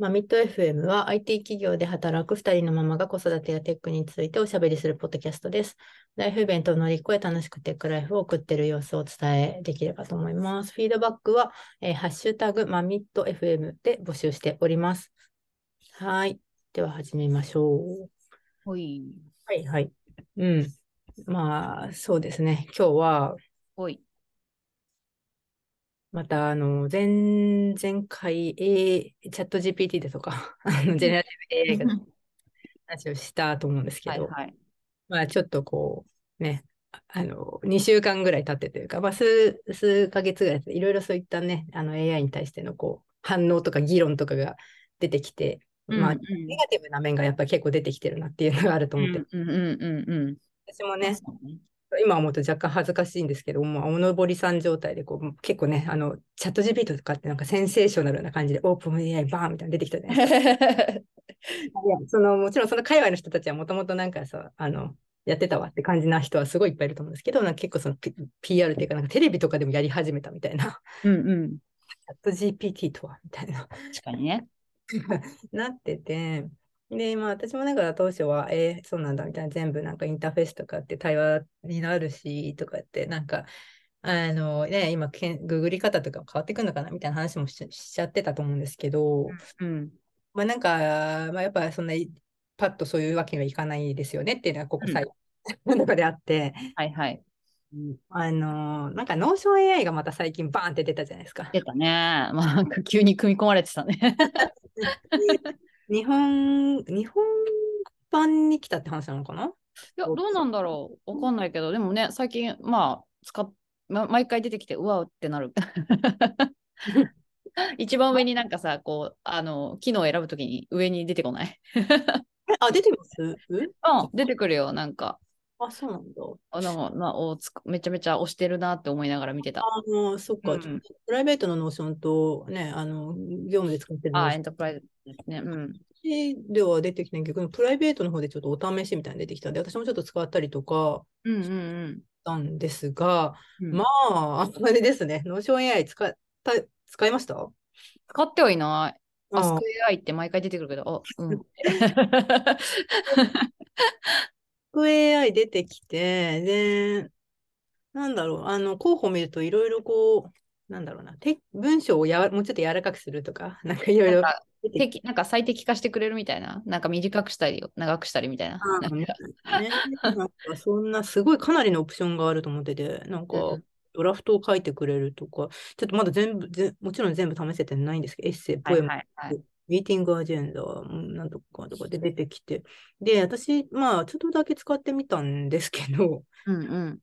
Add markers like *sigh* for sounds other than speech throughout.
まあ、ミッド FM は IT 企業で働く2人のママが子育てやテックについておしゃべりするポッドキャストです。ライフイベントを乗り越え楽しくテックライフを送っている様子をお伝えできればと思います。フィードバックは、えーハッシュタグマミッド FM で募集しております。はい。では始めましょう。ほい。はいはい。うん。まあ、そうですね。今日は、ほい。また、あの、前、前回、A、チャット GPT でとか、*laughs* あの、ジェネラティブ AI が *laughs* 話をしたと思うんですけど、はいはい。まあ、ちょっとこう、ね、ああの、2週間ぐらい経ってというか、まあ、数、数ヶ月ぐらいいろいろそういったね、あの、AI に対しての、こう、反応とか議論とかが出てきて、まあ、うんうんネガティブな面がやっぱり結構出てきてるなっていうのがあると思って、うんうんうんうん。私もね今思うと若干恥ずかしいんですけど、もうおのぼりさん状態でこう、結構ね、あの、チャット GPT とかってなんかセンセーショナルな感じで、オープン AI バーンみたいなの出てきたじゃないですか。*laughs* その、もちろんその界隈の人たちはもともとなんかさ、あの、やってたわって感じな人はすごいいっぱいいると思うんですけど、なんか結構その、P、PR っていうか、なんかテレビとかでもやり始めたみたいな、うんうん。チャット GPT とはみたいな、確かにね。*laughs* なってて、で、まあ私もだから当初は、えーそうなんだみたいな、全部なんかインターフェースとかって対話になるし、とかって、なんか、あのね、今けん、ググり方とかも変わってくるのかなみたいな話もししちゃってたと思うんですけど、うん。まあなんか、まあやっぱそんな、パッとそういうわけにはいかないですよねっていうのが、ここ最後の中であって、はいはい。あのなんか、 Notion AI がまた最近バーンって出たじゃないですか。出たね。まあ、なんか急に組み込まれてたね。*laughs* 日本、日本版に来たって話なのかな？いや、どう？なんだろう。わかんないけど、でもね、最近、まあ、使っ、ま、毎回出てきて、うわうってなる。*laughs* 一番上になんかさ、こう、あの、機能を選ぶときに上に出てこない？あ、出てます？うん、出てくるよ、なんか。あ、そうなんだ。あなんかなおつくめちゃめちゃ押してるなって思いながら見てた。あの、そっか、うんプライベートのノーションとね、あの、業務で使ってるノあエンタープライズですね。うん。では出てきてないけど、プライベートの方でちょっとお試しみたいなの出てきたんで、私もちょっと使ったりとかうんうんうんしたんですが、うん。まあ、あれですね、 Notion AI 使った、使いました？使ってはいない。 Ask あ Ask AI って毎回出てくるけど、あ、うん。*laughs* *laughs* AI 出てきて、で、なんだろう、あの、候補見るといろいろこう、なんだろうな、て文章をやわもうちょっと柔らかくするとか、*laughs* なんかいろいろなんか最適化してくれるみたいな。なんか短くしたり、長くしたりみたいな。あなんかね、なんかそんなすごいかなりのオプションがあると思ってて、なんかうんドラフトを書いてくれるとか、ちょっとまだ全部、ぜもちろん全部試せてないんですけど、エッセイ、ポはいエム、はいはい。ミーティングアジェンダ、うんなんとかとかで出てきて、で、私、まあ、ちょっとだけ使ってみたんですけど、うんうん。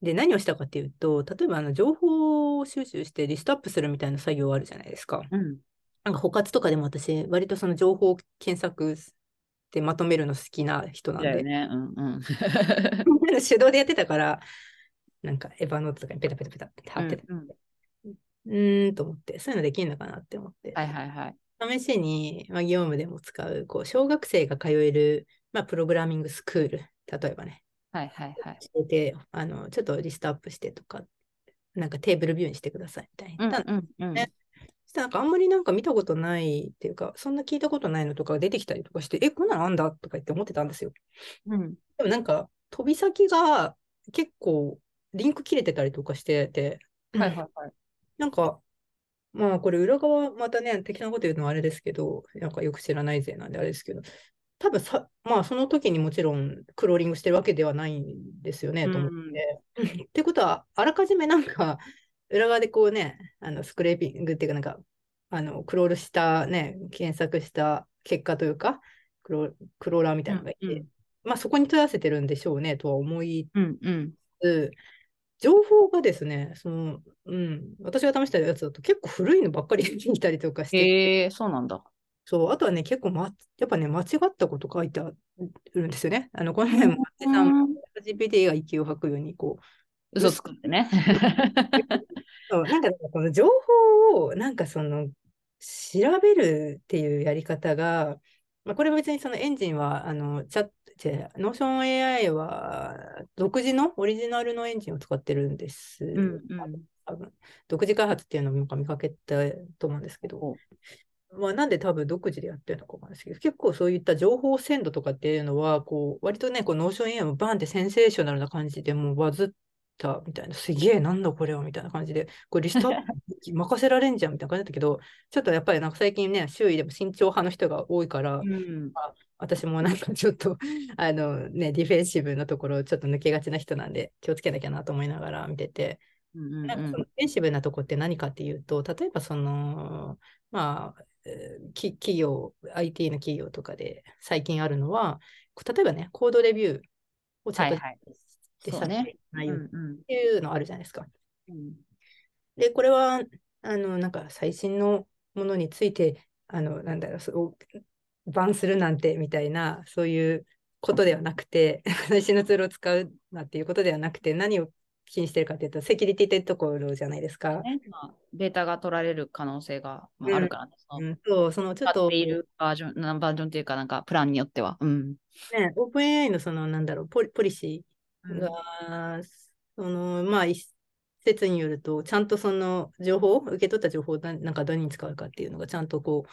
で、何をしたかっていうと、例えばあの情報収集してリストアップするみたいな作業あるじゃないですか。うん。なんか、補活とかでも私、割とその情報を検索でまとめるの好きな人なんで、ね。うんうん。*laughs* 手動でやってたから、なんかエヴァノートとかにペタペタペタって貼ってた。うんうんうーんと思って、そういうのできるのかなって思って。はいはいはい。試しに、まあ、業務でも使う、こう、小学生が通える、まあ、プログラミングスクール、例えばね、はいはいはい。教えて、あの、ちょっとリストアップしてとか、なんかテーブルビューにしてくださいみたいにうん。うんうん。ねそしたらなんかあんまりなんか見たことないっていうか、そんな聞いたことないのとかが出てきたりとかして、え、こんなのあんだとか言って思ってたんですよ。うん。でもなんか、飛び先が結構リンク切れてたりとかしてて、はいはいはい。なんか、まあこれ裏側またね、適当なこと言うのはあれですけど、なんかよく知らないぜなんであれですけど、多分さ、まあその時にもちろんクローリングしてるわけではないんですよね、と思って。*laughs* ってことは、あらかじめなんか、裏側でこうね、あのスクレーピングっていうかなんか、あの、クロールしたね、検索した結果というか、クロクローラーみたいなのがいて、うんうんまあそこに問い合わせてるんでしょうね、とは思いうんうん。つ情報がですね、その、うん、私が試したやつだと結構古いのばっかり出てきたりとかして、へえ、そうなんだ。そう、あとはね、結構、ま、やっぱね、間違ったこと書いてあるんですよね。あの、この前も、松井さん、GPT が息を吐くように、こう、嘘つくってね。*laughs* そうなんか、この情報を、なんかその、調べるっていうやり方が、まあ、これは別にそのエンジンは、あの、チャット、 Notion AI は独自のオリジナルのエンジンを使ってるんです。うんうん。多分独自開発っていうのをなんか見かけたと思うんですけど、まあ、なんで多分独自でやってるのかわかんないですけど、結構そういった情報鮮度とかっていうのは、こう、割とね、こう、ノーション AM バンってセンセーショナルな感じでもうバズったみたいな、すげえ、なんだこれはみたいな感じで、これリストアップ *laughs* 任せられんじゃんみたいな感じだったけど、ちょっとやっぱりなんか最近ね、周囲でも慎重派の人が多いから、うん。私もなんか *laughs* ちょっと、あのね、ディフェンシブなところちょっと抜けがちな人なんで気をつけなきゃなと思いながら見てて、うんうんなんかそのディフェンシブなとこって何かっていうと、例えばその、まあ、企業、IT の企業とかで最近あるのは、例えばね、コードレビューをちゃんとでそうねさせないよっうんうんていうのあるじゃないですか。うんで、これは、あの、なんか最新のものについて、あの、なんだろう、そうバンするなんてみたいな、そういうことではなくて、*laughs* 最新のツールを使うなっていうことではなくて、何を気にしてるかっていうと、セキュリティってところじゃないですか。ねまあ、データが取られる可能性が、あ、あるからね。うん、そう、そのちょっと使って、いるバージョン、なバージョンっていうか、なんかプランによっては。うん。ね、OpenAI のその、なんだろう、ポリポリシーうんが、その、まあ、一説によると、ちゃんとその情報、受け取った情報をななんか何に使うかっていうのが、ちゃんとこ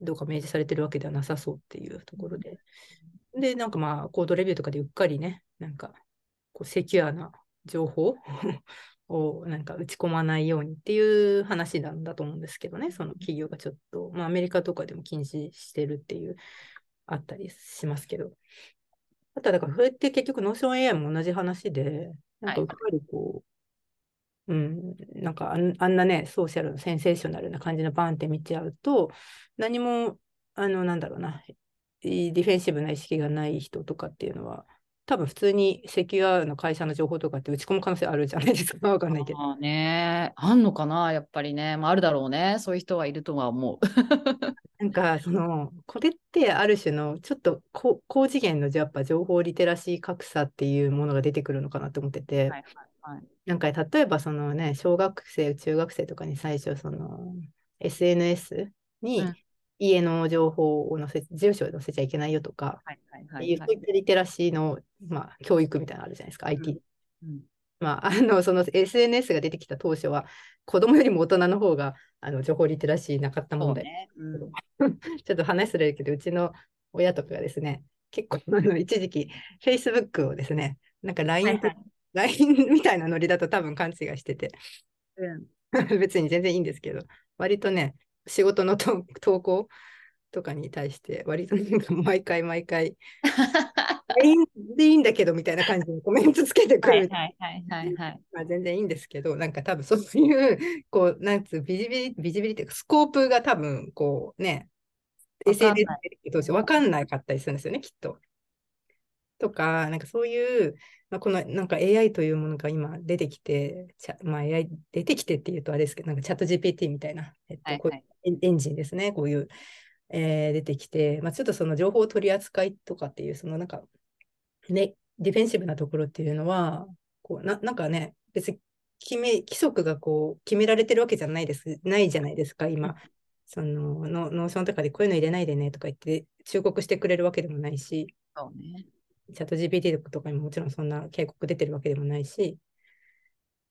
う、どうか明示されてるわけではなさそうっていうところで。で、なんかまあ、コードレビューとかでうっかりね、なんか、こう、セキュアな情報をなんか打ち込まないようにっていう話なんだと思うんですけどね、その企業がちょっと、まあ、アメリカとかでも禁止してるっていう、あったりしますけど。あとはだから、それって結局、 Notion AI も同じ話で、なんかうっかりこう、うん、なんかあんなね、ソーシャルのセンセーショナルな感じのバーンって見ちゃうと、何も、あの、なんだろうな、いディフェンシブな意識がない人とかっていうのは、多分普通にセキュアの会社の情報とかって打ち込む可能性あるじゃないですか。*laughs* わかんないけど。まあね、あんのかな、やっぱりね。まあ、あるだろうね。そういう人はいるとは思う。*laughs* なんか、その、これってある種の、ちょっと高高次元のやっぱ情報リテラシー格差っていうものが出てくるのかなと思ってて、はいはいはい。なんか例えばそのね、小学生、中学生とかに最初、その SNS にうん家の情報を載せ、住所を載せちゃいけないよとか、はいはいっはいそういったリテラシーの、まあ、教育みたいなのあるじゃないですか、IT。うん。まあ、あの、その SNS が出てきた当初は、子供よりも大人の方があの情報リテラシーなかった問題。ね。うん。*laughs* ちょっと話すれるけど、うちの親とかがですね、結構あの一時期、Facebook をですね、なんか LINE と、はい LINE みたいなノリだと多分勘違いしてて、うん。*laughs* 別に全然いいんですけど、割とね、仕事のと投稿とかに対して、割となんか毎回毎回、*laughs* でいいんだけどみたいな感じでコメントつけてくる。はいはいはいはいはい。まあ、全然いいんですけど、なんか多分そういう、こう、なんつう、ビジビリ、ビジビリっていうか、スコープが多分、こうね、SNS で分かんなかったりするんですよね、きっと。とか、なんかそういう、まあ、このなんか AI というものが今出てきて、まあ、AI 出てきてっていうとあれですけど、なんかチャット GPT みたいな、えっとこうはいはいエンジンですね、こういう、えー出てきて、まあ、ちょっとその情報取り扱いとかっていう、そのなんか、ね、ディフェンシブなところっていうのは、こうななんかね、別に決め規則がこう決められてるわけじゃないです、ないじゃないですか、今。そのノノーションとかでこういうの入れないでねとか言って忠告してくれるわけでもないし、そうね。チャット GPT とかにももちろんそんな警告出てるわけでもないし、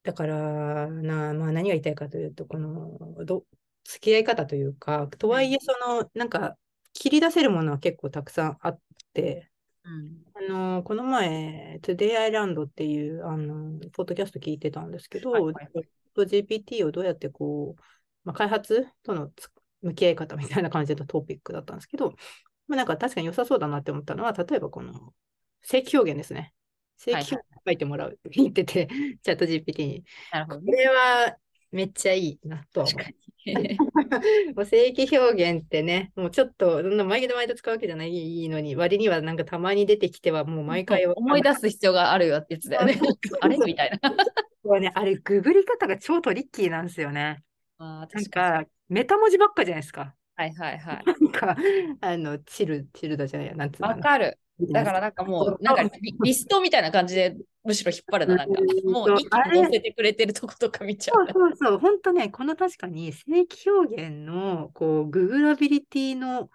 だからな、まあ、何が言いたいかというと、このど付き合い方というか、とはいえ、そのなんか切り出せるものは結構たくさんあって、うん。あのこの前、Today Island っていうあのポッドキャスト聞いてたんですけど、はい GPT をどうやってこう、まあ、開発とのつ向き合い方みたいな感じのトピックだったんですけど、まあ、なんか確かに良さそうだなって思ったのは、例えばこの正規表現ですね。正規表現書いてもらうって言ってて、*laughs* チャット GPT に。こなるほどね。れはめっちゃいいなと。*laughs* もう正規表現ってね、もうちょっと、そんな毎度毎度使うわけじゃないのに、割にはなんかたまに出てきては、もう毎回思い出す必要があるやつだよね。*laughs* あれ？みたいな。す。ね、あれ、ググり方が超トリッキーなんですよね。あーなん確かに。か、メタ文字ばっかじゃないですか。はいはいはい。なんか、あの、チル、チルダじゃないや、なんつうのわかる。だからなんかもう、なんかリリストみたいな感じで、むしろ引っ張るな。なんか、もう一気に載せてくれてるとことか見ちゃそうう。そうそう、本当ね、この確かに正規表現のこうググラビリティの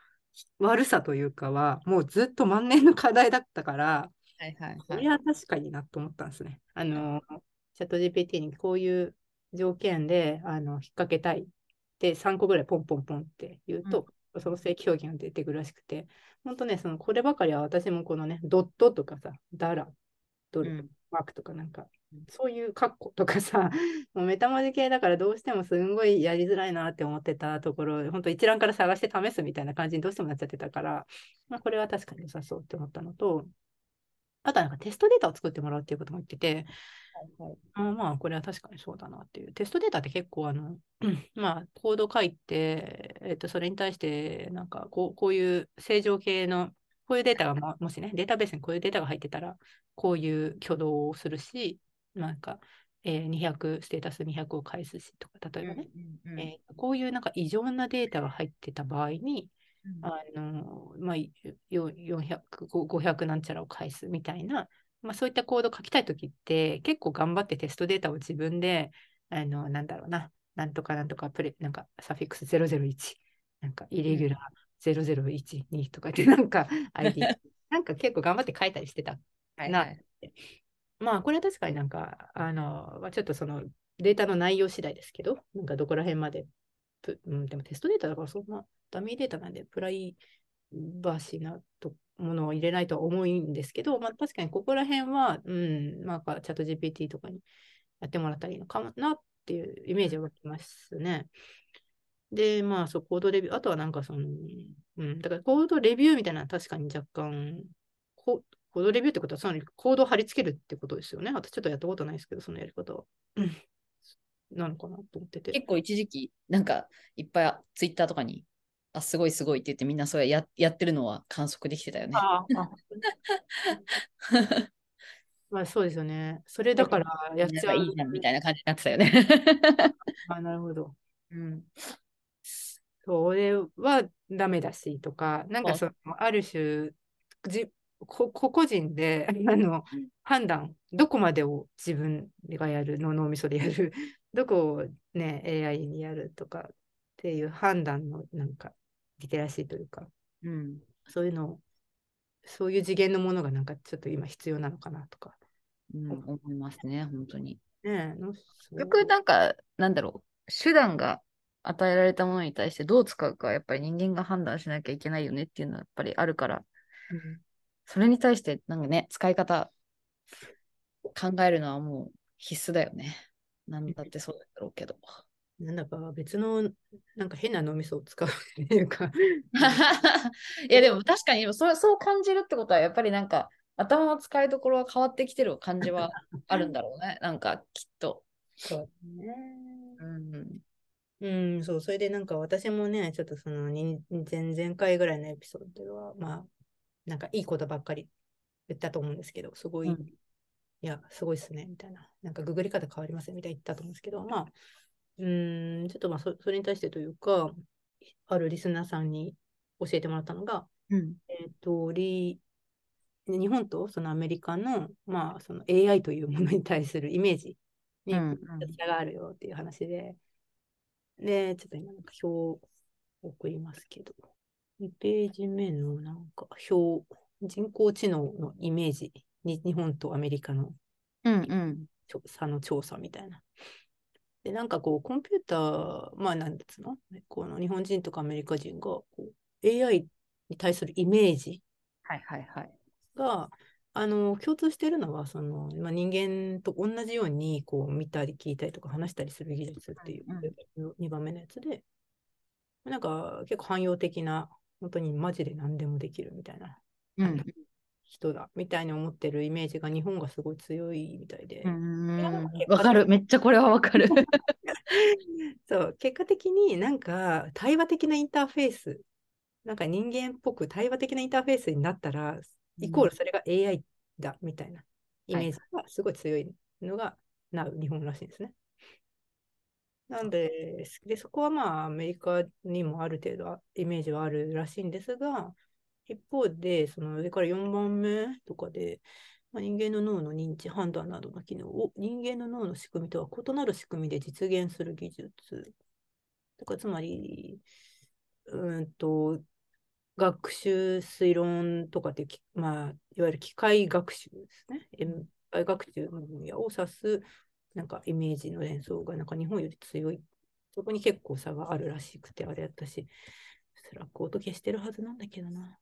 悪さというかは、もうずっと万年の課題だったから、はいはいこはい。れは確かになと思ったんですね。あの、チャット GPT にこういう条件であの引っ掛けたいって3個ぐらいポンポンポンって言うと、その正規表現が出てくるらしくて、本当ね、そのこればかりは私もこのね、ドットとかさ、ダラ、ドル、うん。マークとかなんか、そういうカッコとかさ、*laughs* もうメタ文字系だからどうしてもすんごいやりづらいなって思ってたところ、本当一覧から探して試すみたいな感じにどうしてもなっちゃってたから、まあ、これは確かに良さそうって思ったのと、あとはなんかテストデータを作ってもらうっていうことも言ってて、あまあ、これは確かにそうだなっていう。テストデータって結構、あの、*laughs* まあ、コード書いて、えっと、それに対して、なんかこう、こういう正常系の、こういうデータがも、もしね、データベースにこういうデータが入ってたら、こういう挙動をするし、なんか、えー200、ステータス200を返すしとか、例えばね、うんうんえーこういうなんか異常なデータが入ってた場合に、うんあのまあ、よ400、500なんちゃらを返すみたいな、まあ、そういったコードを書きたいときって、結構頑張ってテストデータを自分で、あのなんだろうな、なんとかなんとかプレ、なんかサフィックス001、なんかイレギュラー0012とかって、*laughs* なんか ID、なんか結構頑張って書いたりしてたなはいはい。まあ、これは確かになんか、あの、まあ、ちょっとそのデータの内容次第ですけど、なんかどこら辺まで、ぷうん、でもテストデータだからそんなダミーデータなんで、プライバシーなとものを入れないとは思うんですけど、まあ確かにここら辺は、うん、まあチャット GPT とかにやってもらったらいいのかなっていうイメージは湧きますね。で、まあそう、コードレビュー、あとはなんかその、うん、だからコードレビューみたいな確かに若干、コードレビューってことは、そのコードを貼り付けるってことですよね。あとちょっとやったことないですけど、そのやり方は。うんなのかなと思ってて。結構一時期、なんかいっぱいツイッターとかに、あ、すごいすごいって言ってみんなそれややってるのは観測できてたよね。あああ *laughs* まあそうですよね。それだからやっちゃいいじゃんみたいな感じになってたよね。*laughs* あなるほど。うん、それはダメだしとか、なんかそのある種じこ、個々人であの判断、どこまでを自分がやるの、脳みそでやる、どこを、ね、AI にやるとかっていう判断のなんかリテラシーというか、うん、そういうのを、そういう次元のものがなんかちょっと今必要なのかなとか。うん、思いますね、本当に。ね結局なんか、なんだろう、手段が与えられたものに対してどう使うか、やっぱり人間が判断しなきゃいけないよねっていうのはやっぱりあるから、うんそれに対してなんかね、使い方考えるのはもう必須だよね。なんだってそうだろうけど。なんだか別のなんか変な脳みそを使うっていうか、*laughs* いやでも確かにそうそう感じるってことはやっぱりなんか頭の使いどころが変わってきてる感じはあるんだろうね。なんかきっと。そうね。うん。うん、そう、それでなんか私もね、ちょっとそのに前々回ぐらいのエピソードでは、まあ、なんかいいことばっかり言ったと思うんですけど、すごい、うんいや、すごいっすね、みたいな。なんかググり方変わりませんみたいな言ったと思うんですけど、まあ、うん、ちょっとまあそ、それに対してというか、あるリスナーさんに教えてもらったのが、うん。えっと、リ日本とそのアメリカの、まあ、その AI というものに対するイメージにうんうん差があるよっていう話で、で、ちょっと今なんか表を送りますけど、2ページ目のなんか表、人工知能のイメージに日本とアメリカのうんうん。調査の調査みたいな。で、なんかこう、コンピューター、まあ、なんですの？この日本人とかアメリカ人がこう AI に対するイメージはいはいはい。が、あの、共通しているのは、その、まあ、人間と同じように、こう、見たり聞いたりとか話したりする技術っていううん2番目のやつで、なんか結構汎用的な、本当にマジで何でもできるみたいなうん。人だみたいに思ってるイメージが日本がすごい強いみたいで、うんわかる。めっちゃこれはわかる。*laughs* そう、結果的になんか対話的なインターフェース、なんか人間っぽく対話的なインターフェースになったら、イコールそれが AI だみたいなイメージがすごい強いのがなう日本らしいんですね。なんで、でそこはまあアメリカにもある程度イメージはあるらしいんですが、一方で、その上から4番目とかで、まあ、人間の脳の認知、判断などの機能を人間の脳の仕組みとは異なる仕組みで実現する技術。とかつまり、うんと、学習推論とかってき、まあ、いわゆる機械学習ですね。え機械学習の分野を指す、なんかイメージの連想がなんか日本より強い。そこに結構差があるらしくて、あれやったし、 Slack 音消してるはずなんだけどな。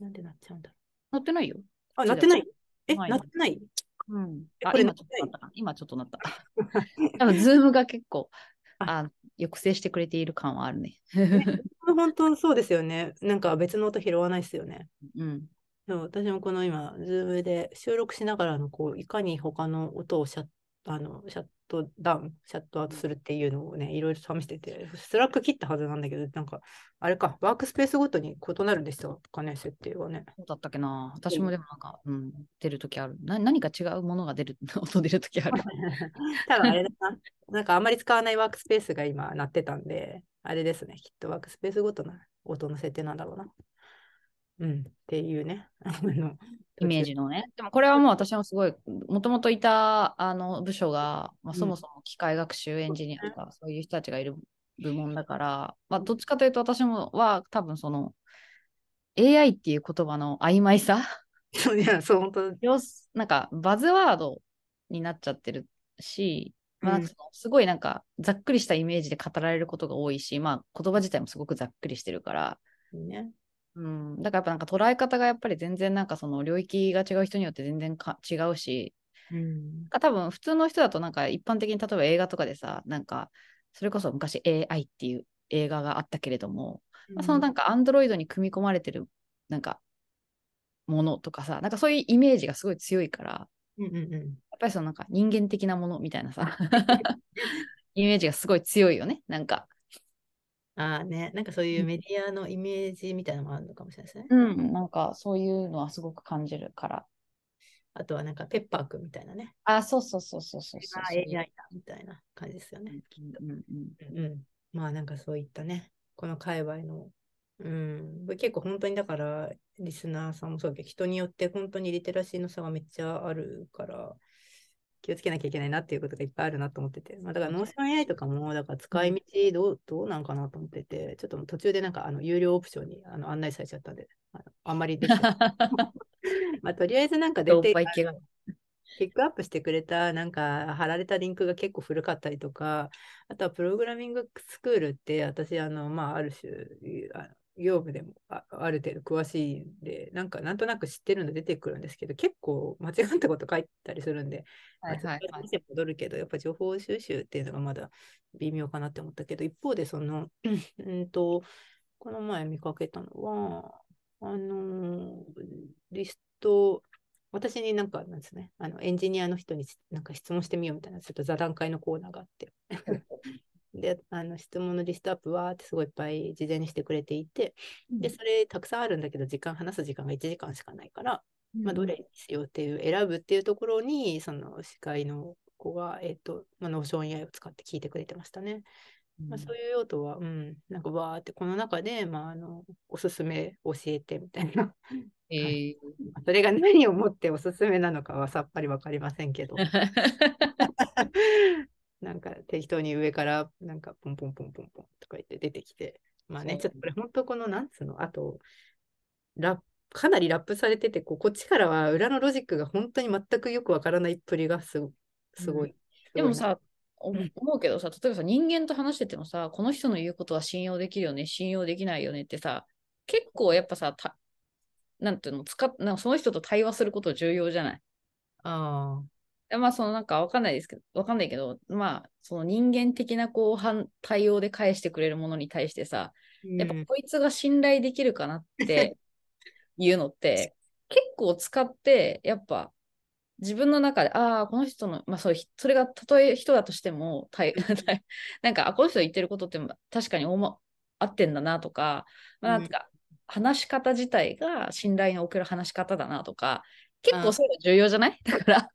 なんでなっちゃうんだろ乗ってないよ。う。あ、なってない？え、なってない？うん。あ今ちょっとなったな。今ちょっとなった。*laughs* 多分 Zoom が結構ああ抑制してくれている感はあるね。*laughs* 本当そうですよね。なんか別の音拾わないですよね。うん。そう私もこの今、 Zoom で収録しながらのこういかに他の音をシャッあのシャットダウン、シャットアウトするっていうのをね、いろいろ試してて、 Slack 切ったはずなんだけど、なんか、あれか、ワークスペースごとに異なるんでしたかね、設定はね。そうだったっけな。私もでもなんか、うん、出るときある。な何か違うものが出る、*laughs* 音出るときある。*laughs* 多分あれだな。なんかあんまり使わないワークスペースが今なってたんで、あれですね。きっとワークスペースごとの音の設定なんだろうな。うん。っていうね。あのイメージのね。でもこれはもう私もすごい、もともといたあの部署が、まあ、うんそもそも機械学習エンジニアとか、そういう人たちがいる部門だから、まあ、どっちかというと私もは多分その AI っていう言葉の曖昧さ、いや、そう、本当なんかバズワードになっちゃってるし、まあ、すごいなんかざっくりしたイメージで語られることが多いし、まあ言葉自体もすごくざっくりしてるから、ね。うん、だからやっぱなんか捉え方がやっぱり全然なんかその領域が違う人によって全然か違うし、うん。多分普通の人だとなんか一般的に例えば映画とかでさ、なんかそれこそ昔 AI っていう映画があったけれども、まあそのなんかアンドロイドに組み込まれてるなんかものとかさ、なんかそういうイメージがすごい強いから、うんうんうん。やっぱりそのなんか人間的なものみたいなさ、*laughs* イメージがすごい強いよね、なんか。ああね、なんかそういうメディアのイメージみたいなのもあるのかもしれないですね。うん、なんかそういうのはすごく感じるから。あとはなんかペッパーくんみたいなね。あ、そうそうそうそうそうそうこれが AI だみたいな感じですよね。うんうんうんうん。まあなんかそういったね、この界隈の、うん、これ結構本当にだから、リスナーさんもそうだけど、人によって本当にリテラシーの差がめっちゃあるから、気をつけなきゃいけないなっていうことがいっぱいあるなと思ってて、まあ、だから、 Notion AI とかも、だから使い道どうどうなんかなと思ってて、ちょっと途中でなんかあの有料オプションにあの案内されちゃったんで、あのあんまりできてないまあ、とりあえずなんか出て。ピックアップしてくれた、なんか貼られたリンクが結構古かったりとか、あとはプログラミングスクールって、私、あの、まあ、ある種、あ業務でもあある程度詳しいんで、なんかなんとなく知ってるの出てくるんですけど、結構間違ったこと書いたりするんで、まあはいはいはい戻るけど、やっぱ情報収集っていうのがまだ微妙かなって思ったけど、一方で、その、*clears throat* うんと、この前見かけたのは、あのリスト、私になんかなんですね、あのエンジニアの人になんか質問してみようみたいな、ちょっと座談会のコーナーがあって。で、あの質問のリストアップはってすごいいっぱい事前にしてくれていて、で、それたくさんあるんだけど、時間、話す時間が1時間しかないから、まあ、どれにしようっていう、選ぶっていうところに、その司会の子が、えっ、と、まあ、 Notion AI を使って聞いてくれてましたね。まあ、そういう用途は、うん、なんかわーって、この中で、まあ、あの、おすすめ教えてみたいな。えー。*laughs* それが何をもっておすすめなのかはさっぱりわかりませんけど、*laughs* なんか適当に上から、なんかポンポンポンポンポンとか言って出てきて、まあね、ちょっとこれ本当この、なんつうの、あと、ラップかなりラップされててこう、こっちからは裏のロジックが本当に全くよくわからないっぷりがすごすごい。でもさ、思うけどさ、例えばさ、人間と話しててもさ、この人の言うことは信用できるよね、信用できないよねってさ、結構やっぱさ、たなんていうの、使っなんかその人と対話すること重要じゃない？あでまあ、そのなんかわかんないですけど、わかんないけど、まあ、その人間的なこう反対応で返してくれるものに対してさ、あ、やっぱうん。こいつが信頼できるかなって *laughs* いうのって、結構使って、やっぱ自分の中で、ああ、この人の、まあそう、それがたとえ人だとしても、たい *laughs* なんか、あ、この人言ってることって確かにおま合ってんだなとか、まあ、なん。か、話し方自体が信頼のおける話し方だなとか、結構そういうの重要じゃない？*laughs* だから、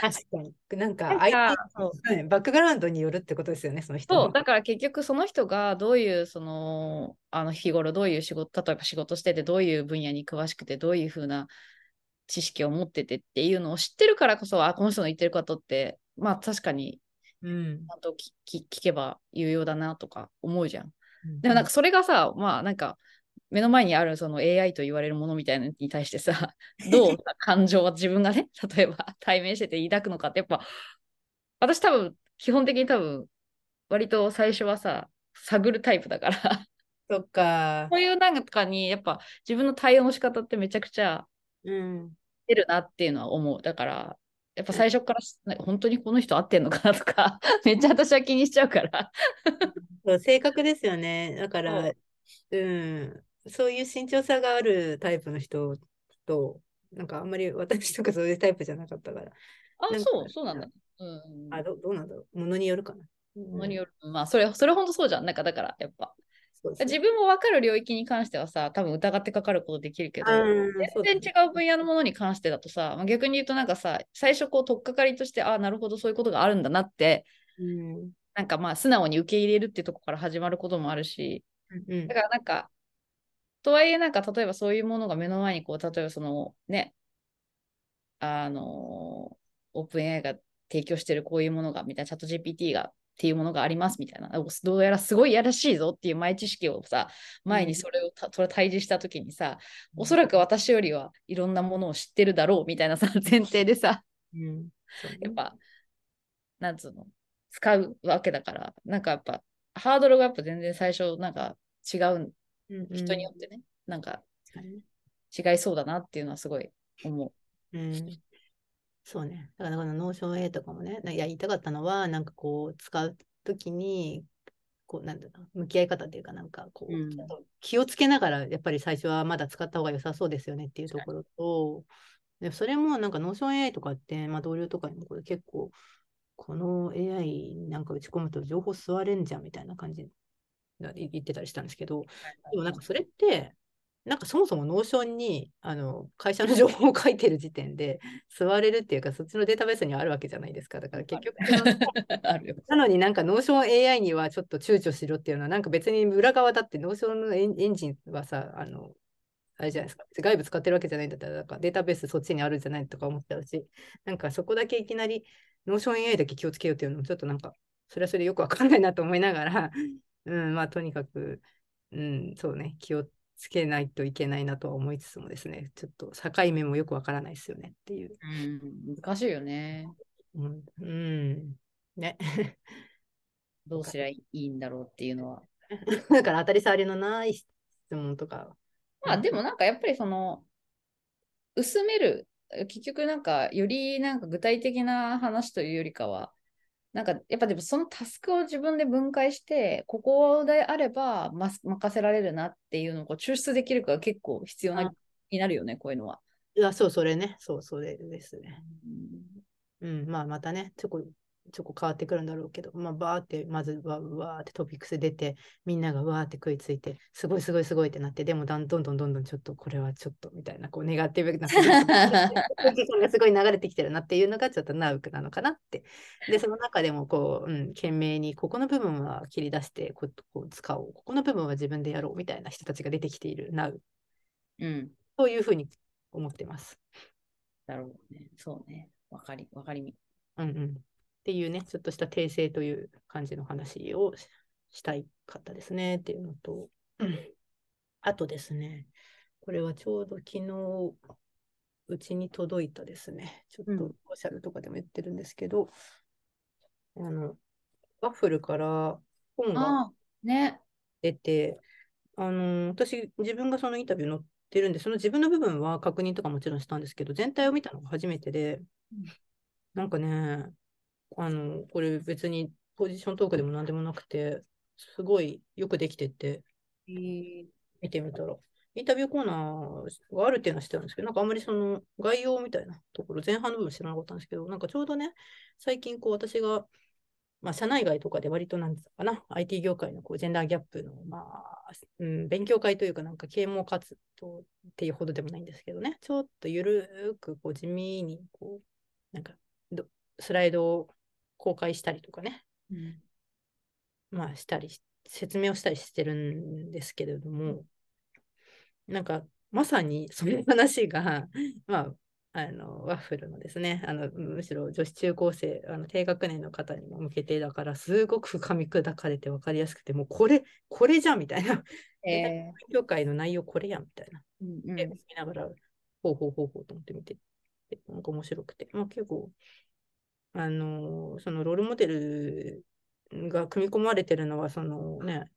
確かに。なんか相か。手、はいバックグラウンドによるってことですよね、その人の。そう、だから結局その人がどういう、その、あの日頃どういう仕事、例えば仕事してて、どういう分野に詳しくて、どういうふうな知識を持っててっていうのを知ってるからこそ、あ、この人の言ってることって、まあ確かにうん。ちゃんと聞けば有用だなとか思うじゃん。うん。でもなんかそれがさ、まあなんか目の前にあるその AI と言われるものみたいなのに対してさ、*laughs* どう感情は自分がね、例えば対面してて抱くのかってやっぱ、私多分基本的に多分割と最初はさ、探るタイプだから、そっかこ。ういうなんかに、やっぱ自分の対応の仕方ってめちゃくちゃうん。出るなっていうのは思う。だから、やっぱ最初から本当にこの人合ってんのかなとか、*laughs* めっちゃ私は気にしちゃうから。そう性格ですよね。だかそら、うん、そういう慎重さがあるタイプの人と、なんかあんまり私とかそういうタイプじゃなかったから、あ、そう、そうなんだ。うん。あ、どどうなんだろう？ものによるかな。ものによる。まあ、それ、それ本当そうじゃん。なんか、だから、やっぱ。自分も分かる領域に関してはさ、多分疑ってかかることできるけど、全然違う分野のものに関してだとさ、まあ逆に言うとなんかさ、最初こう、取っかかりとして、ああ、なるほど、そういうことがあるんだなって、うん。なんかまあ、素直に受け入れるっていうところから始まることもあるし、うんだからなんか、とはいえなんか、例えばそういうものが目の前にこう、例えばその、ね、あの、オープン AI が提供してるこういうものが、みたいな、チャット GPT がっていうものがありますみたいな、おどうやらすごいやらしいぞっていう前知識をさ、前にそれをた、それ対峙したときにさ、おそらく私よりはいろんなものを知ってるだろうみたいなさ、*laughs* 前提でさ、うん。ね。やっぱ、なんつうの、使うわけだから、なんかやっぱ、ハードルがやっぱ全然最初、なんか違う、うん人によってね、なんかうん違いそうだなっていうのはすごい思うん。そうね。だから、このノーション A とかもね、いや、言いたかったのは、なんかこう、使うときに、こう、なんだろう、向き合い方っていうか、なんかこう、うん気をつけながら、やっぱり最初はまだ使った方が良さそうですよねっていうところと、でそれもなんかノーション AI とかって、まあ、同僚とかにもこれ結構、この AI なんか打ち込むと情報吸われんじゃんみたいな感じで言ってたりしたんですけど、でもなんかそれって、なんかそもそも Notion にあの会社の情報を書いてる時点で吸われるっていうか、そっちのデータベースにはあるわけじゃないですか。だから結局。*laughs* なのになんかノーション AI にはちょっと躊躇しろっていうのは、なんか別に裏側だって Notion のエンジンはさ、あの、あれじゃないですか。外部使ってるわけじゃないんだったら、なんかデータベースそっちにあるんじゃないとか思っちゃうし、なんかそこだけいきなりノーション AI だけ気をつけようっていうのもちょっとなんか、それはそれでよくわかんないなと思いながら、うん、まあとにかく、うん、そうね、気をつけないといけないなとは思いつつもですね、ちょっと境目もよくわからないですよねっていう。うん、難しいよね。うん、うん、ね。*laughs* どうすりゃいいんだろうっていうのは。*laughs* だから当たり障りのない質問とか。まあでもなんかやっぱりその、薄める、結局なんかよりなんか具体的な話というよりかは、なんかやっぱでもそのタスクを自分で分解して、ここであればま任せられるなっていうのをこう抽出できるかが結構必要なあになるよね、こういうのは。いや、そう、それね。そう、それですね。うん、まあ、またね、ちょこ、ちょこ変わってくるんだろうけど、まあ、バーって、まずわ、わーってトピックス出て、みんながわーって食いついて、すごいすごいすごいってなって、でもだんどんどんどんどんちょっと、これはちょっとみたいな、こう、ネガティブな感がすごい流れてきてるなっていうのが、ちょっとナウクなのかなって。で、その中でも、こう、うん、懸命に、ここの部分は切り出してこ、こう使おう、ここの部分は自分でやろうみたいな人たちが出てきているナウ。うん。そういうふうに思ってます。だろうね。そうね。わかり、わかりみ。うんうん。っていうね、ちょっとした訂正という感じの話をししたいかったですねっていうのと、うんあとですね、これはちょうど昨日、うちに届いたですね、ちょっうんとオシャルとかでも言ってるんですけど、あの、ワッフルから本が。出て、あの私、自分がそのインタビュー載ってるんで、その自分の部分は確認とかもちろんしたんですけど、全体を見たのが初めてでうん、なんかね、あの、これ別にポジショントークでもなんでもなくて、すごいよくできてて、見てみたら、インタビューコーナーがあるっていうのは知ってたんですけど、なんかあんまりその概要みたいなところ、前半の部分知らなかったんですけど、なんかちょうどね、最近こう私が、まあ、社内外とかで割となんつうのかな、IT 業界のこうジェンダーギャップの、まあ、うん、勉強会というか、なんか啓蒙活動っていうほどでもないんですけどね、ちょっとゆるーくこう地味にこう、なんかどスライドを公開したりとかね、うん。まあ、したりし、説明をしたりしてるんですけれども、なんか、まさにその話が、*laughs* まあ、あの、ワッフルのですね、あの、むしろ女子中高生、あの、低学年の方にも向けてだから、すごく噛み砕かれて分かりやすくて、もうこれ、これじゃんみたいな、え勉強会の内容これやんみたいな。ーうんうん。で、見ながら、ほうほうほうほうと思って見てて、なんか面白くて、まあ結構、あのーそのロールモデルが組み込まれてるのは、そのね、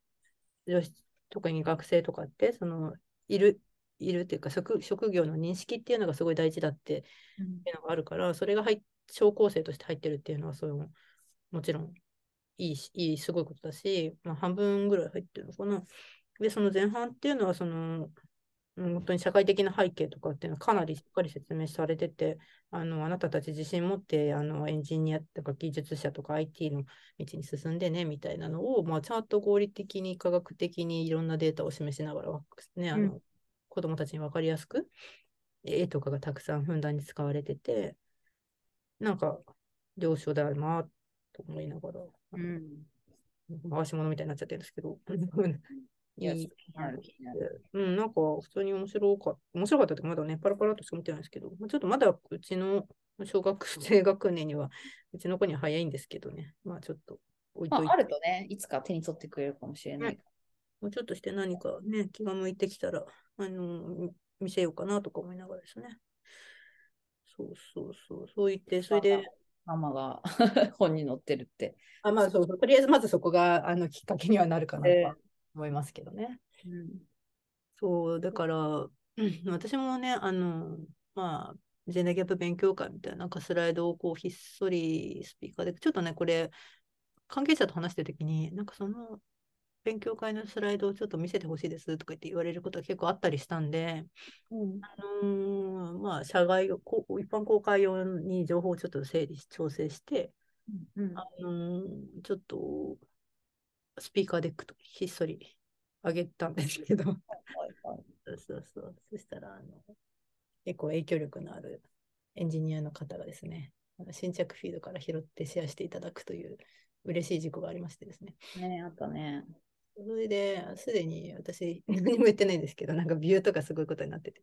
女子特に学生とかって、その、いる、いるっていうか職、職業の認識っていうのがすごい大事だってうんいうのがあるから、それが入っ小構成として入ってるっていうのは、そのもちろんいいし、いい、すごいことだし、まあ、半分ぐらい入ってるのかな。で、その前半っていうのは、その、うん本当に社会的な背景とかっていうのはかなりしっかり説明されてて、あの、あなたたち自信持って、あの、エンジニアとか技術者とか IT の道に進んでね、みたいなのを、まあ、ちゃんと合理的に、科学的にいろんなデータを示しながら、ね、あの、うん子供たちに分かりやすく、絵とかがたくさんふんだんに使われてて、なんか、了承だなと思いながら、うん。回し物みたいになっちゃってるんですけど、*laughs* いや。うん、なんか普通に面白かった。面白かったってまだね、パラパラっとしか見てないんですけど、まあちょっとまだうちの小学生学年には、うちの子には早いんですけどね、まあちょっと置いといて、まあ、あるとね、いつか手に取ってくれるかもしれない。もうちょっとして何かね、気が向いてきたら、あの、み見せようかなとか思いながらですね。そうそうそう、そう言って、それで、ママが *laughs* 本に載ってるって。あ、まあそうとりあえずまずそこがあのきっかけにはなるかなとは思いますけどね。うん。そう、だから、うん私もね、あの、まあ、ジェンダーギャップ勉強会みたいな、なんかスライドをこうひっそりスピーカーで、ちょっとね、これ、関係者と話してるときに、なんかその勉強会のスライドをちょっと見せてほしいですとか言って言われることが結構あったりしたんで、うん。あのーまあ、社外を、一般公開用に情報をちょっと整理し、調整して、うん。あのーちょっと、スピーカーデックとひっそり上げたんですけど、はいはいそうそうそう。そしたら、あの、結構影響力のあるエンジニアの方がですね、新着フィードから拾ってシェアしていただくという嬉しい事故がありましてですね。ねあったね。それで、すでに私、何も言ってないんですけど、なんかビューとかすごいことになってて、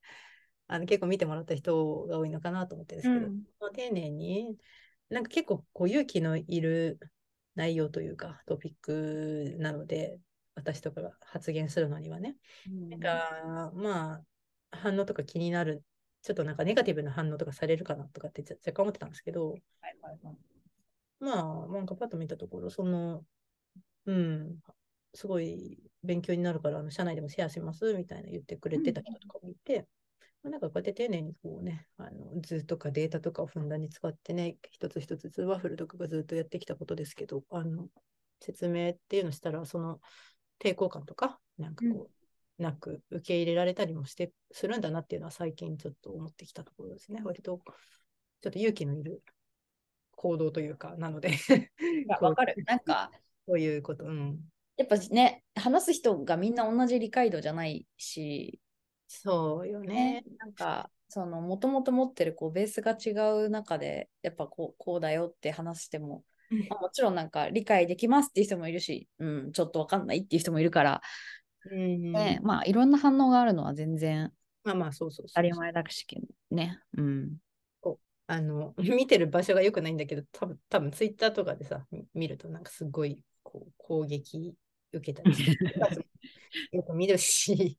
あの結構見てもらった人が多いのかなと思ってるんですけど、うんまあ丁寧に、なんか結構こう勇気のいる内容というか、トピックなので、私とかが発言するのにはね。なんか、まあ、反応とか気になる、ちょっとなんかネガティブな反応とかされるかなとかって若干思ってたんですけど、はいはいはいまあ、なんかパッと見たところ、その、うん、すごい勉強になるから、あの社内でもシェアしますみたいな言ってくれてた人とかもいて、まあなんかこうやって丁寧にこうね、あの図とかデータとかをふんだんに使ってね、一つ一つワッフルとかがずっとやってきたことですけど、あの説明っていうのをしたら、その抵抗感とか、なんかこう、なく受け入れられたりもしてするんだなっていうのは最近ちょっと思ってきたところですね。割とちょっと勇気のいる行動というか、なのでわかる。なんか、こういうこと、うん。やっぱね、話す人がみんな同じ理解度じゃないし、そうよねね。、なんか、その、もともと持ってるこうベースが違う中で、やっぱこうこうだよって話しても、まあもちろんなんか理解できますっていう人もいるし、うん、ちょっとわかんないっていう人もいるから、うんね、まあいろんな反応があるのは全然まあまあ、そうそう当たり前だしね。うん。あの、*laughs* 見てる場所が良くないんだけど、多分多分ツイッターとかでさ、み見るとなんかすごいこう攻撃受けたりよく見るし、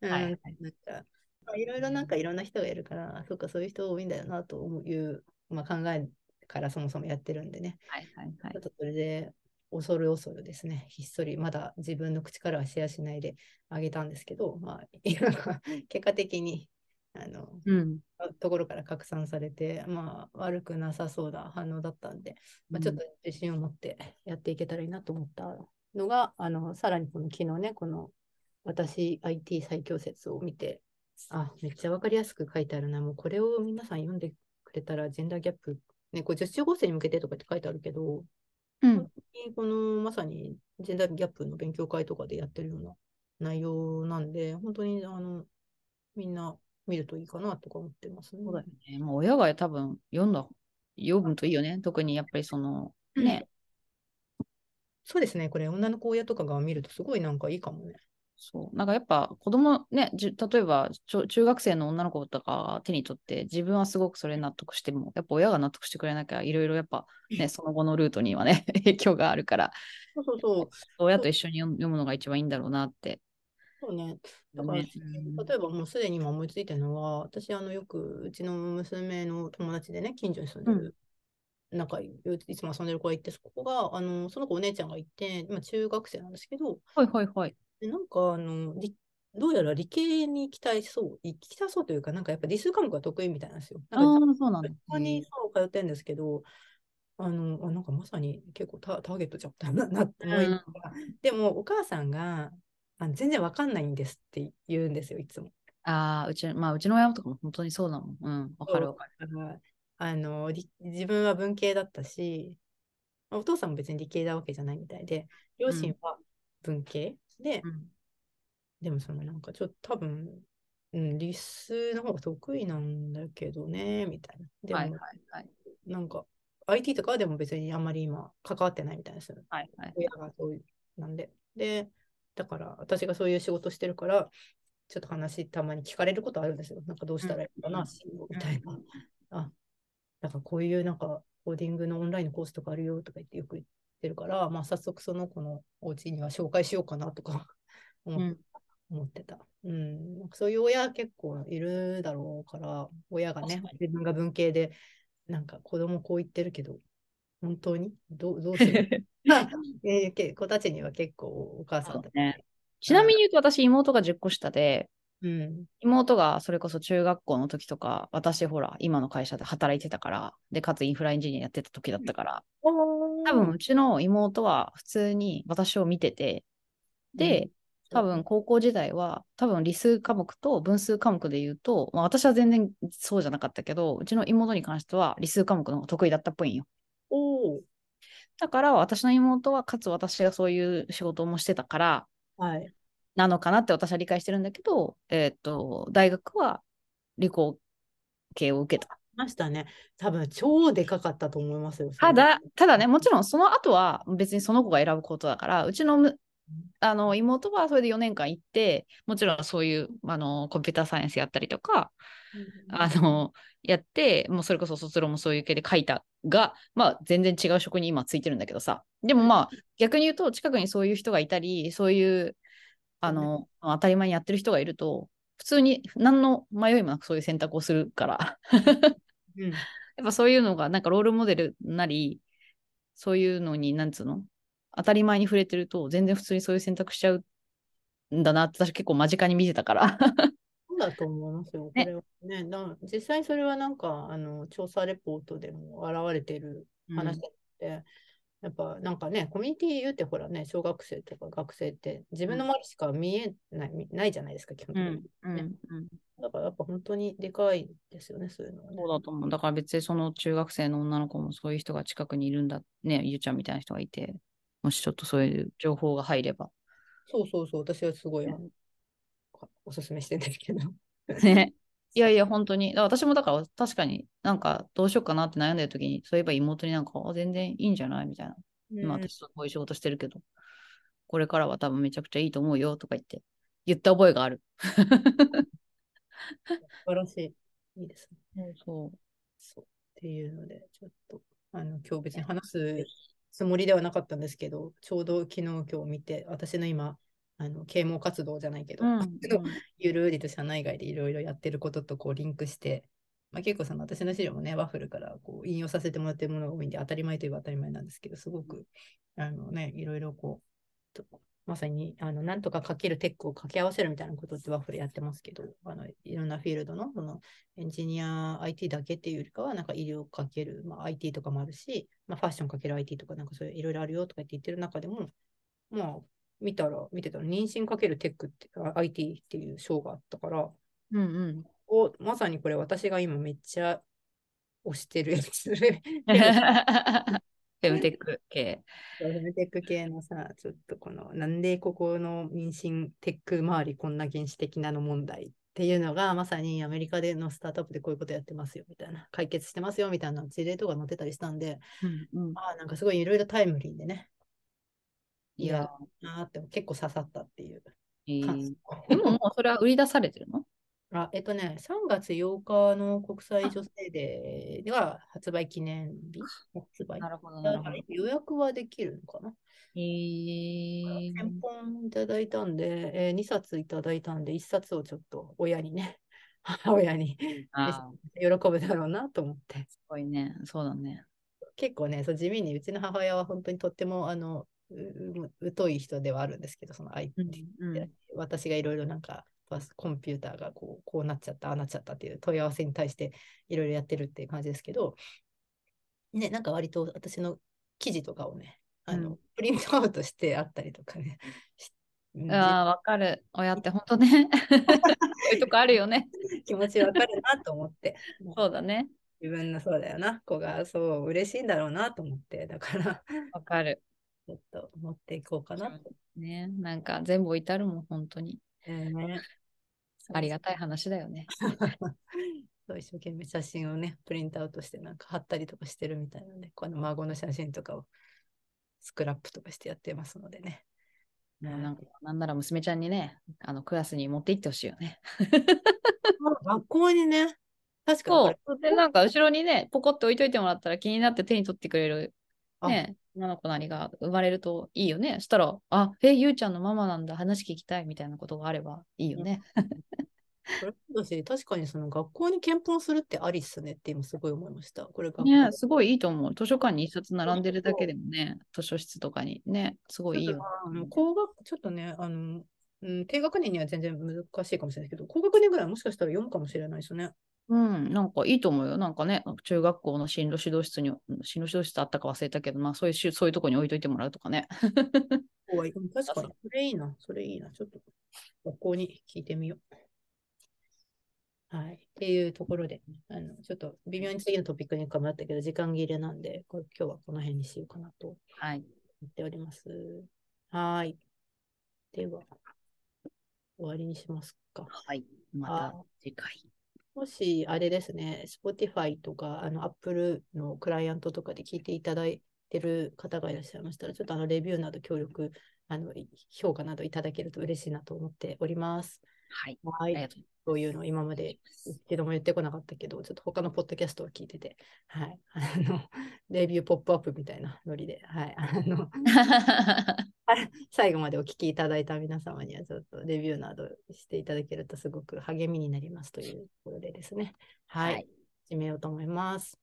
うん。はいはい。なんか、まあ、いろいろなんかいろんな人がいるから、そうか、そういう人多いんだよなという、まあ、考えからそもそもやってるんでね、はいはいはい。ちょっ。とそれで恐る恐るですね、ひっそりまだ自分の口からはシェアしないであげたんですけど、まあ、結果的に、あの、うん。ところから拡散されて、まあ、悪くなさそうな反応だったんで、まあ、ちょっと自信を持ってやっていけたらいいなと思ったのが、あのさらにこの昨日ね、この私 IT 最強説を見て、あ、めっちゃわかりやすく書いてあるな、もうこれを皆さん読んでくれたら、ジェンダーギャップ、ね、これ女子中高生に向けてとかって書いてあるけど、うん。このまさにジェンダーギャップの勉強会とかでやってるような内容なんで、本当にあのみんな見るといいかなとか思ってますね。そうだよね。もう親が多分読んだ、読むといいよね。特にやっぱりその、ね、そうですね、これ女の子親とかが見るとすごいなんかいいかもね。そう。なんかやっぱ子供ね、じゅ例えば中学生の女の子とかが手に取って自分はすごくそれ納得しても、やっぱ親が納得してくれなきゃいろいろやっぱね、その後のルートにはね、*laughs* 影響があるから、そうそうそう。親と一緒に読むのが一番いいんだろうなって。そうね。だから、ねうん例えばもうすでに今思いついてるのは、私、あの、よくうちの娘の友達でね、近所に住んでる、仲いい、いつも遊んでる子がいて、そこが、あの、その子お姉ちゃんがいて、今中学生なんですけど、はいはいはい。でなんかあの理どうやら理系に行きたいそう、行きたそうというか、なんかやっぱ理数科目が得意みたいなんですよ。あなんそうなんだ。学校にそう通ってるんですけど、あの、あなんかまさに結構タターゲットちゃったななって思いながら、でもお母さんがあの全然わかんないんですって言うんですよ、いつも。ああ、うち、まあ、うちの親とかも本当にそうだもん。うん、わかるわかる。あのり自分は文系だったし、まあお父さんも別に理系なわけじゃないみたいで、両親は文系、でう、んでもそのなんかちょっと多分、うん、理数の方が得意なんだけどね、みたいな。でも、はいはいはい。なんか IT とかはでも別にあんまり今関わってないみたいです。はいはい。親がそういうなんで。で、だから私がそういう仕事してるから、ちょっと話たまに聞かれることあるんですよ。なんかどうしたらいいかな、うんみたいな。あ、だからこういうなんかコーディングのオンラインのコースとかあるよとか言ってよく言ってるから、まあ早速その子のお家には紹介しようかなとか *laughs* 思ってた。うん、なんかそういう親結構いるだろうから、親がね自分が文系で、なんか子供こう言ってるけど、本当に？どうどうする？*laughs* *laughs* えーけ子たちには結構お母さんた。ち、ね。ちなみに言うと私妹が10個下で、うん、妹がそれこそ中学校の時とか、私ほら、今の会社で働いてたから、で、かつインフラエンジニアやってた時だったから、多多分うちの妹は普通に私を見てて、で、多分高校時代は、多分理数科目と分数科目で言うと、まあ、私は全然そうじゃなかったけど、うちの妹に関しては理数科目の方が得意だったっぽいんよ。おーだから私の妹は、かつ私がそういう仕事もしてたから、はい。なのかなって私は理解してるんだけど、えーっと、大学は理工系を受けた。ましたね。多分超でかかったと思いますよ。ただ、ただね、もちろんその後は別にその子が選ぶことだから、うちのむあの妹はそれで4年間行って、もちろんそういうあのコンピューターサイエンスやったりとか、あのやって、もうそれこそ卒論もそういう系で書いたが、まあ全然違う職に今ついてるんだけどさ、でもまあ逆に言うと近くにそういう人がいたり、そういうあの当たり前にやってる人がいると、普通に何の迷いもなくそういう選択をするから、うん。*laughs* やっぱそういうのがなんかロールモデルなり、そういうのに、なんつうの？当たり前に触れてると、全然普通にそういう選択しちゃうんだなって、私結構間近に見てたから。そうだと思いますよ。こねれはね、だ実際それはなんかあの調査レポートでも現れてる話だって、やっぱなんかね、コミュニティ言うてほらね、小学生とか学生って自分の周りしか見えない、みないじゃないですか、基本う的に。んうんうん、だからやっぱ本当にでかいですよね、そういうのはね。そうだと思う。だから別にその中学生の女の子もそういう人が近くにいるんだ、ね、ゆうちゃんみたいな人がいて、もしちょっとそういう情報が入れば。そうそうそう、私はすごいあのおすすめしてるんですけど。ね。いやいや、本当に。私もだから確かになんかどうしようかなって悩んでる時に、そういえば妹になんか、あ全然いいんじゃないみたいな。今うん私とこういう仕事してるけど、これからは多分めちゃくちゃいいと思うよとか言って、言った覚えがある。素晴らしい。いいですね。そう。そう。っていうので、ちょっと、あの、今日別に話すつもりではなかったんですけど、ちょうど昨日今日見て、私の今、あの啓蒙活動じゃないけど、うん *laughs* あのゆるりと社内外でいろいろやってることとこうリンクして、まあ、結構その私の資料もね、ワッフルからこう引用させてもらってるものが多いんで、当たり前といえば当たり前なんですけど、すごく、あのね、いろいろこう、とまさに、あの、なんとかかけるテックを掛け合わせるみたいなことってワッフルやってますけど、あの、いろんなフィールドの、その、エンジニア IT だけっていうよりかは、なんか医療かける、まあ、IT とかもあるし、まあ、ファッションかける IT とか、なんかそういういろいろあるよとか言って言ってる中でも、まあ、見たら、見てたら、妊娠かけるテックって、あ IT っていう章があったから、うんうん。おまさにこれ私が今めっちゃ推してるやつ。フ *laughs* フェムテック系。ェムテック系のさ、ちょっとこの、なんでここの妊娠テック周りこんな原始的なの問題っていうのが、まさにアメリカでのスタートアップでこういうことやってますよみたいな、解決してますよみたいな事例とか載ってたりしたんで、うんうん、ああ、なんかすごいいろいろタイムリーでね、いや、あーって結構刺さったっていういい感想。でももうそれは売り出されてるの？*laughs* あえっとね、3月8日の国際女性デーでは発売記念日発売。なるほど、なだかるほど。ら予約はできるのかな？えー、1000本いただいたんで、えー、2冊いただいたんで、1冊をちょっと親にね、母 *laughs* 親にあ喜ぶだろうなと思って。すごいね。そうだね。結構ね、そう地味にうちの母親は本当にとってもあのう疎い人ではあるんですけど、その IT うんうん私がいろいろなんかコンピューターがこうこうなっちゃった、ああなっちゃったっていう問い合わせに対していろいろやってるっていう感じですけど、ね、なんか割と私の記事とかをね、あの、うんプリントアウトしてあったりとかね。しああ、わかる。親って本当ね。*laughs* そういうとこあるよね。*laughs* 気持ちわかるなと思って。そうだね。自分のそうだよな、子がそう嬉しいんだろうなと思って、だから、わかる。ちょっと持っていこうかなと。ね。なんか全部至るもん、本当に。ねありがたい話だよね。*laughs* そう一生懸命写真をね、プリントアウトしてなんか貼ったりとかしてるみたいなね、この孫の写真とかをスクラップとかしてやってますのでね。もうなんか、なんなら娘ちゃんにね、あのクラスに持って行ってほしいよね。学校にね、確かにそう。で、なんか後ろにね、ポコって置いといてもらったら気になって手に取ってくれる、あね、女の子なりが生まれるといいよね。そしたら、あ、え、ゆうちゃんのママなんだ、話聞きたいみたいなことがあればいいよね。これだし、確かにその学校に検本するってありっすねって今すごい思いました。これ学校ね、すごいいいと思う。図書館に一冊並んでるだけでもね、図書室とかにね、すごいいいよ。あの高学、ちょっとね、あの、うん、低学年には全然難しいかもしれないけど、高学年ぐらいもしかしたら読むかもしれないですね。うん、なんかいいと思うよ。なんかね、中学校の進路指導室に、進路指導室あったか忘れたけど、まあそういうし、そういうとこに置いといてもらうとかね。確かに、それいいな、それいいな。ちょっと学校に聞いてみよう。はい。っていうところで、あのちょっと微妙に次のトピックにかもあったけど、時間切れなんで、これ今日はこの辺にしようかなとはい。言っております。はい。では、終わりにしますか。はい。また次回。もし、あれですね、Spotify とか、あの、Apple のクライアントとかで聞いていただいてる方がいらっしゃいましたら、ちょっとあの、レビューなど協力、あの、評価などいただけると嬉しいなと思っております。はい。はいそういうのを今まで一度も言ってこなかったけど、ちょっと他のポッドキャストを聞いてて、はい。あの、*laughs* レビューポップアップみたいなノリで、はい。あの、*laughs* 最後までお聞きいただいた皆様には、ちょっとレビューなどしていただけるとすごく励みになりますというところでですね。はい。はい締めようと思います。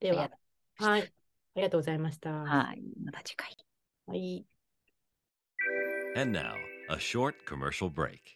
ではありがと、はい。ありがとうございました。はい。また次回。はい。And now, a short commercial break.